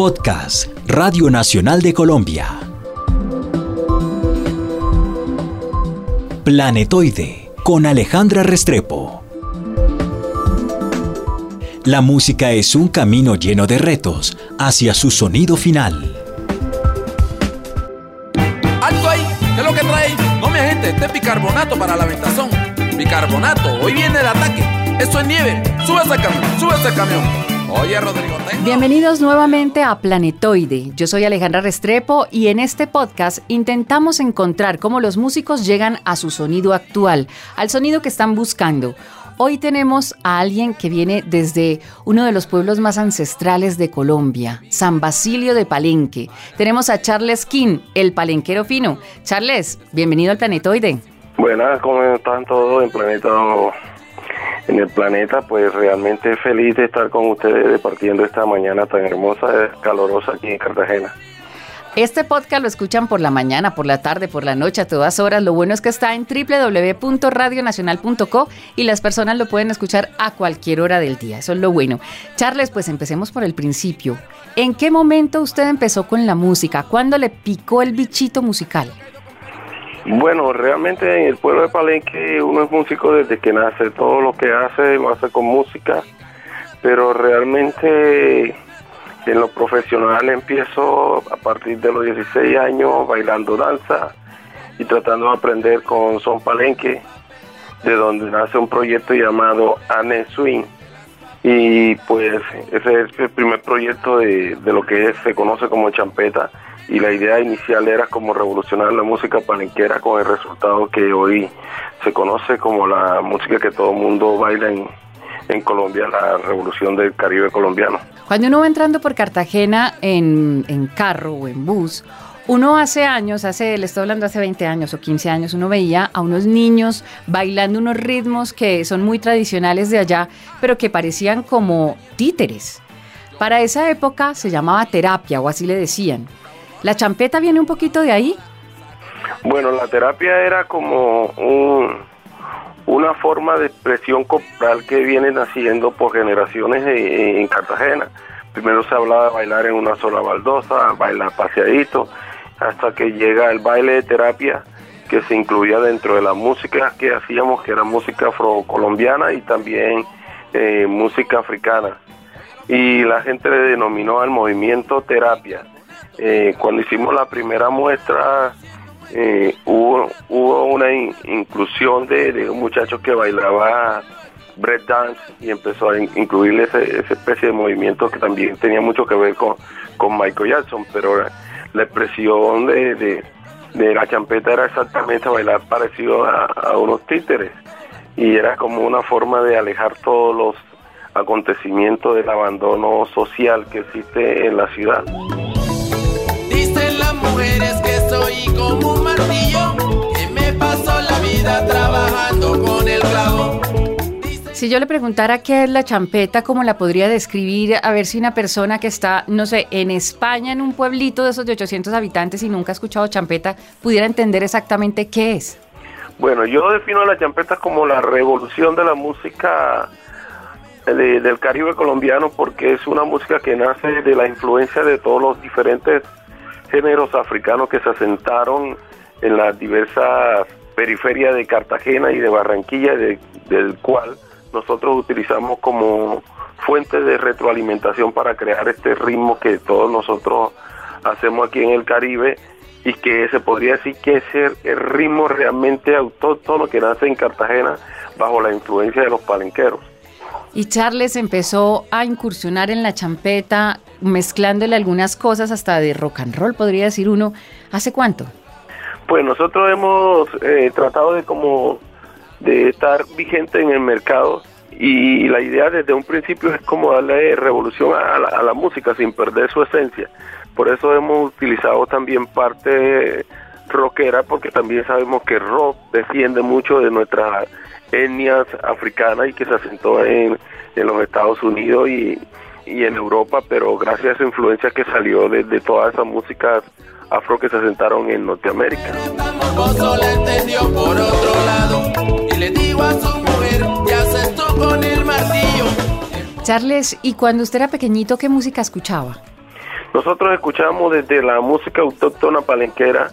Podcast Radio Nacional de Colombia. Planetoide con Alejandra Restrepo. La música es un camino lleno de retos hacia su sonido final. ¡Alto ahí! ¿Qué es lo que trae? No, mi agente, este es bicarbonato para la ventazón. Bicarbonato, hoy viene el ataque. Esto es nieve. Sube ese camión, sube ese camión. Oye, Rodrigo, Bienvenidos nuevamente a Planetoide. Yo soy Alejandra Restrepo y en este podcast intentamos encontrar cómo los músicos llegan a su sonido actual, al sonido que están buscando. Hoy tenemos a alguien que viene desde uno de los pueblos más ancestrales de Colombia, San Basilio de Palenque. Tenemos a Charles King, el palenquero fino. Charles, bienvenido al Planetoide. Buenas, ¿cómo están todos en Planeta en el planeta, pues realmente feliz de estar con ustedes departiendo esta mañana tan hermosa, calorosa aquí en Cartagena. Este podcast lo escuchan por la mañana, por la tarde, por la noche, a todas horas. Lo bueno es que está en www.radionacional.co y las personas lo pueden escuchar a cualquier hora del día. Eso es lo bueno. Charles, pues empecemos por el principio. ¿En qué momento usted empezó con la música? ¿Cuándo le picó el bichito musical? Bueno, realmente en el pueblo de Palenque uno es músico desde que nace, todo lo que hace lo hace con música, pero realmente en lo profesional empiezo a partir de los 16 años bailando danza y tratando de aprender con Son Palenque, de donde nace un proyecto llamado Anne Swing. Y pues ese es el primer proyecto de, de lo que se conoce como champeta y la idea inicial era como revolucionar la música palenquera con el resultado que hoy se conoce como la música que todo el mundo baila en, en Colombia, la revolución del Caribe colombiano. Cuando uno va entrando por Cartagena en, en carro o en bus, uno hace años, hace, le estoy hablando hace 20 años o 15 años, uno veía a unos niños bailando unos ritmos que son muy tradicionales de allá, pero que parecían como títeres. Para esa época se llamaba terapia o así le decían. ¿La champeta viene un poquito de ahí? Bueno, la terapia era como una forma de expresión corporal que viene naciendo por generaciones en, Cartagena. Primero se hablaba de bailar en una sola baldosa, bailar paseadito, hasta que llega el baile de terapia que se incluía dentro de la música que hacíamos, que era música afrocolombiana y también eh, música africana. Y la gente le denominó al movimiento terapia eh, cuando hicimos la primera muestra eh, hubo, hubo una inclusión de, un muchacho que bailaba break dance y empezó a incluirle ese, esa especie de movimiento que también tenía mucho que ver con, con Michael Jackson, pero la, expresión de, de, la champeta era exactamente bailar parecido a unos títeres. Y era como una forma de alejar todos los acontecimientos del abandono social que existe en la ciudad mujeres que soy como un martillo, que me paso la vida trabajando con el clavo. Si yo le preguntara qué es la champeta, ¿cómo la podría describir? A ver si una persona que está, no sé, en España, en un pueblito de esos de 800 habitantes y nunca ha escuchado champeta, pudiera entender exactamente qué es. Bueno, yo defino la champeta como la revolución de la música del Caribe colombiano porque es una música que nace de la influencia de todos los diferentes géneros africanos que se asentaron en las diversas periferias de Cartagena y de Barranquilla, del cual nosotros utilizamos como fuente de retroalimentación para crear este ritmo que todos nosotros hacemos aquí en el Caribe y que se podría decir que es el ritmo realmente autóctono que nace en Cartagena bajo la influencia de los palenqueros. Y Charles empezó a incursionar en la champeta, mezclándole algunas cosas hasta de rock and roll, podría decir uno. ¿Hace cuánto? Pues nosotros hemos eh, tratado de como de estar vigente en el mercado y la idea desde un principio es como darle revolución a la, a la música sin perder su esencia. Por eso hemos utilizado también parte rockera porque también sabemos que rock defiende mucho de nuestra etnias africanas y que se asentó en, en los Estados Unidos y, y, en Europa, pero gracias a esa influencia que salió de, de todas esas músicas afro que se asentaron en Norteamérica. su Charles, ¿y cuando usted era pequeñito qué música escuchaba? Nosotros escuchamos desde la música autóctona palenquera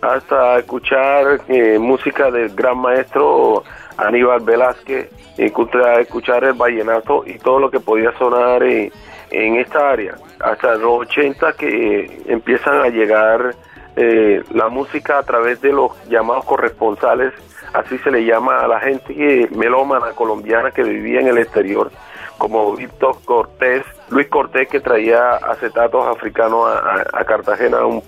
hasta escuchar eh, música del gran maestro Aníbal Velázquez, escuchar el vallenato y todo lo que podía sonar en, esta área. Hasta los 80 que empiezan a llegar eh, la música a través de los llamados corresponsales, así se le llama a la gente melómana colombiana que vivía en el exterior, como Víctor Cortés, Luis Cortés que traía acetatos africanos a, Cartagena, un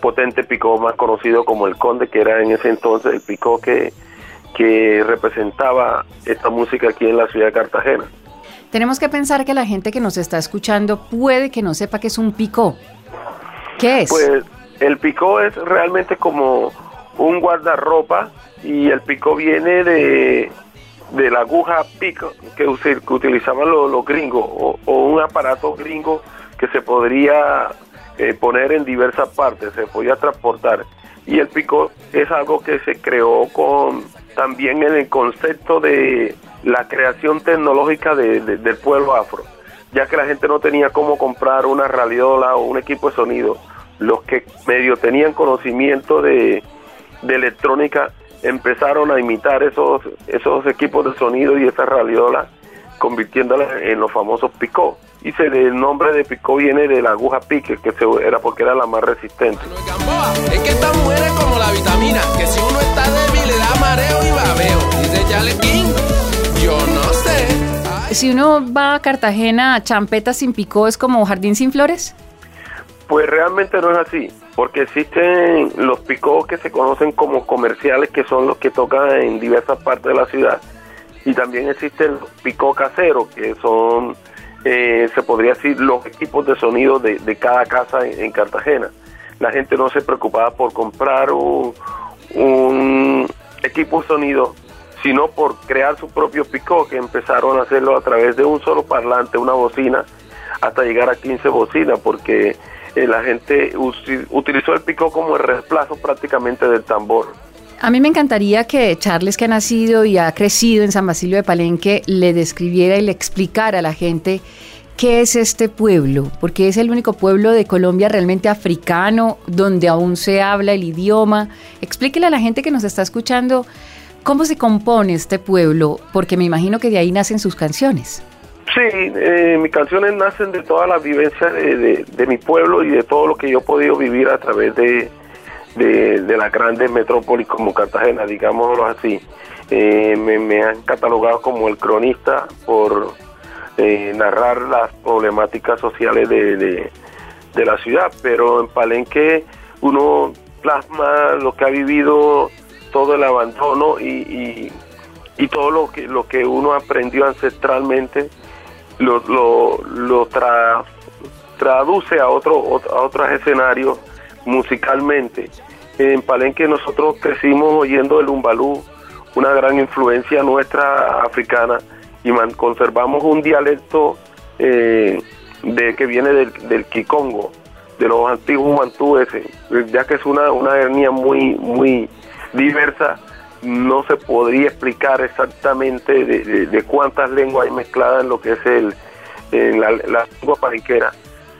potente picó más conocido como el Conde, que era en ese entonces el picó que, que representaba esta música aquí en la ciudad de Cartagena. Tenemos que pensar que la gente que nos está escuchando puede que no sepa que es un picó. ¿Qué es? Pues el picó es realmente como un guardarropa y el picó viene de, de la aguja pico que, que utilizaban los, gringos o, un aparato gringo que se podría eh, poner en diversas partes, se podía transportar. Y el pico es algo que se creó con también en el concepto de la creación tecnológica del pueblo afro, ya que la gente no tenía cómo comprar una radiola o un equipo de sonido. Los que medio tenían conocimiento de, de electrónica empezaron a imitar esos, esos equipos de sonido y esas radiolas, convirtiéndolas en los famosos picó. Y se, el nombre de picó viene de la aguja pique, que se, era porque era la más resistente. Es que mujer es como la vitamina, que si uno está débil le da mareo y babeo. Dice Charlie King, yo no sé. Si uno va a Cartagena, champeta sin picó es como jardín sin flores. Pues realmente no es así porque existen los picos que se conocen como comerciales, que son los que tocan en diversas partes de la ciudad, y también existen los picos caseros, que son, eh, se podría decir, los equipos de sonido de, cada casa en, Cartagena. La gente no se preocupaba por comprar un, un equipo sonido, sino por crear su propio picó, que empezaron a hacerlo a través de un solo parlante, una bocina, hasta llegar a 15 bocinas, porque eh, la gente utilizó el pico como el reemplazo prácticamente del tambor. A mí me encantaría que Charles, que ha nacido y ha crecido en San Basilio de Palenque, le describiera y le explicara a la gente qué es este pueblo, porque es el único pueblo de Colombia realmente africano, donde aún se habla el idioma. Explíquele a la gente que nos está escuchando cómo se compone este pueblo, porque me imagino que de ahí nacen sus canciones. Sí, eh, mis canciones nacen de toda la vivencia de, mi pueblo y de todo lo que yo he podido vivir a través de, de, las grandes metrópolis como Cartagena, digámoslo así. Eh, me, han catalogado como el cronista por eh, narrar las problemáticas sociales de, la ciudad, pero en Palenque uno plasma lo que ha vivido, todo el abandono y, y, todo lo que, lo que uno aprendió ancestralmente lo, lo, lo traduce a, otro, a otros escenarios musicalmente. En Palenque nosotros crecimos oyendo el umbalú, una gran influencia nuestra africana, y conservamos un dialecto eh, de que viene del, del Kikongo, de los antiguos mantúes, ya que es una, una etnia muy, muy diversa no se podría explicar exactamente de, cuántas lenguas hay mezcladas en lo que es el, en la, lengua palenquera,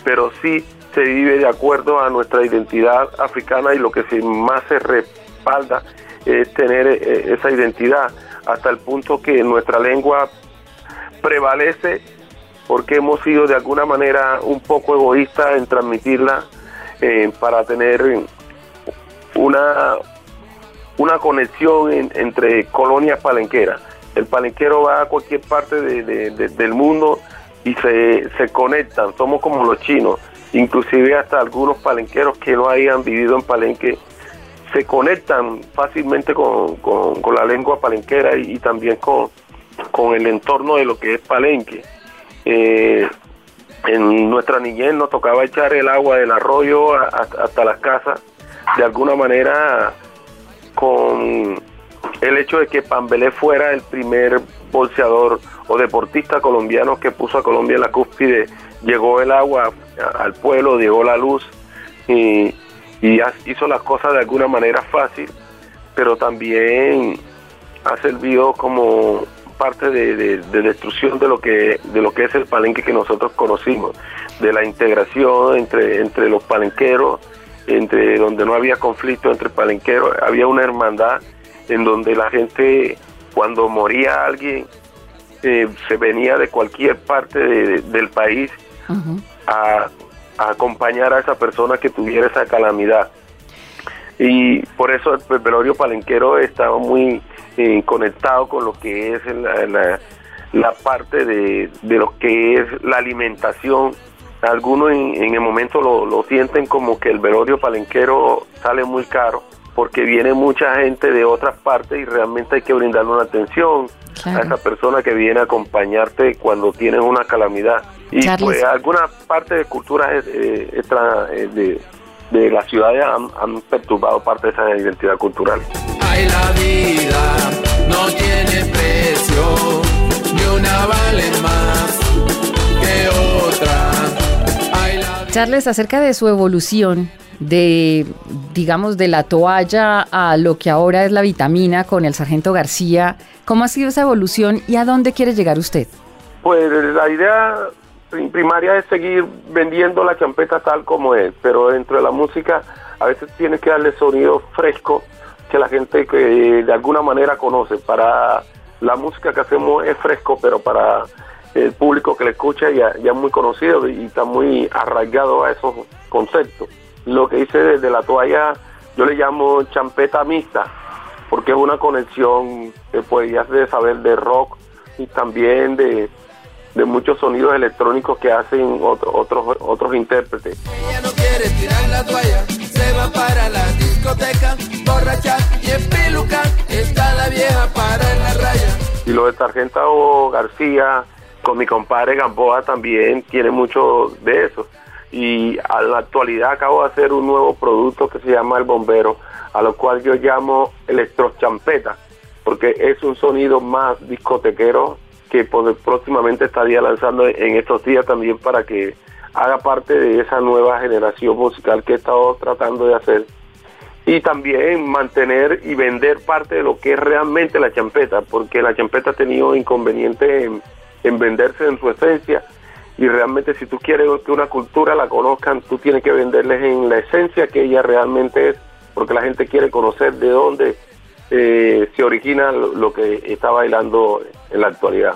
pero sí se vive de acuerdo a nuestra identidad africana y lo que más se respalda es tener eh, esa identidad hasta el punto que nuestra lengua prevalece porque hemos sido de alguna manera un poco egoístas en transmitirla eh, para tener una, una conexión entre colonias palenqueras. El palenquero va a cualquier parte del mundo y se, se conectan, somos como los chinos, inclusive hasta algunos palenqueros que no hayan vivido en Palenque se conectan fácilmente con, la lengua palenquera y, también con, con, el entorno de lo que es Palenque. Eh, en nuestra niñez nos tocaba echar el agua del arroyo hasta las casas, de alguna manera con el hecho de que Pambelé fuera el primer bolseador o deportista colombiano que puso a Colombia en la cúspide, llegó el agua al pueblo, llegó la luz y, hizo las cosas de alguna manera fácil, pero también ha servido como parte de, destrucción de lo que de lo que es el palenque que nosotros conocimos, de la integración entre entre los palenqueros, entre donde no había conflicto entre palenqueros, había una hermandad en donde la gente cuando moría alguien eh, se venía de cualquier parte del país a, acompañar a esa persona que tuviera esa calamidad. Y por eso el velorio palenquero estaba muy eh, conectado con lo que es la, parte de, lo que es la alimentación. Algunos en, el momento lo, lo sienten como que el velorio palenquero sale muy caro porque viene mucha gente de otras partes y realmente hay que brindarle una atención a esa persona que viene a acompañarte cuando tienes una calamidad. Y pues alguna parte de culturas eh, eh, de, las ciudades han, perturbado parte de esa identidad cultural. Ay, la vida no tiene precio, ni una vale más que otra. Charles, acerca de su evolución, de, digamos, de la toalla a lo que ahora es la vitamina con el sargento García. ¿Cómo ha sido esa evolución y a dónde quiere llegar usted? Pues la idea primaria es seguir vendiendo la champeta tal como es, pero dentro de la música a veces tiene que darle sonido fresco que la gente que de alguna manera conoce. Para la música que hacemos es fresco, pero para el público que le escucha ya, ya es muy conocido y está muy arraigado a esos conceptos lo que hice desde la toalla, yo le llamo champeta mixta, porque es una conexión que podías de saber de rock y también de, muchos sonidos electrónicos que hacen otros otros intérpretes. Ella no quiere tirar la toalla, para la discoteca, borracha y en peluca, está la vieja para la raya. Y lo de Sargento García, con mi compadre Gamboa también tiene mucho de eso y a la actualidad acabo de hacer un nuevo producto que se llama el bombero, a lo cual yo llamo electrochampeta, porque es un sonido más discotequero que próximamente estaría lanzando en estos días también para que haga parte de esa nueva generación musical que he estado tratando de hacer y también mantener y vender parte de lo que es realmente la champeta, porque la champeta ha tenido inconveniente en venderse en su esencia y realmente si tú quieres que una cultura la conozcan, tú tienes que venderles en la esencia que ella realmente es, porque la gente quiere conocer de dónde eh, se origina lo, que está bailando en la actualidad.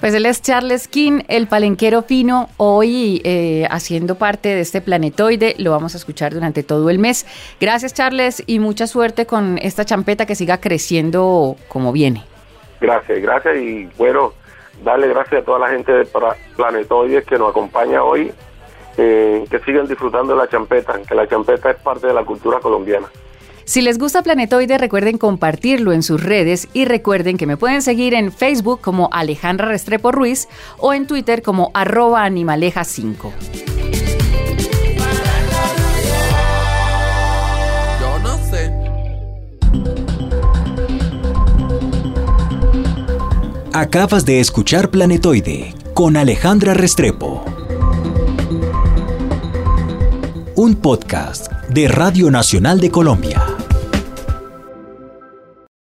Pues él es Charles King, el palenquero fino, hoy eh, haciendo parte de este planetoide. Lo vamos a escuchar durante todo el mes. Gracias, Charles, y mucha suerte con esta champeta que siga creciendo como viene. Gracias, gracias, y bueno, darle gracias a toda la gente de Planetoides que nos acompaña hoy, eh, que sigan disfrutando de la champeta, que la champeta es parte de la cultura colombiana. Si les gusta Planetoide, recuerden compartirlo en sus redes y recuerden que me pueden seguir en Facebook como Alejandra Restrepo Ruiz o en Twitter como arroba animaleja5. Acabas de escuchar Planetoide con Alejandra Restrepo. Un podcast de Radio Nacional de Colombia.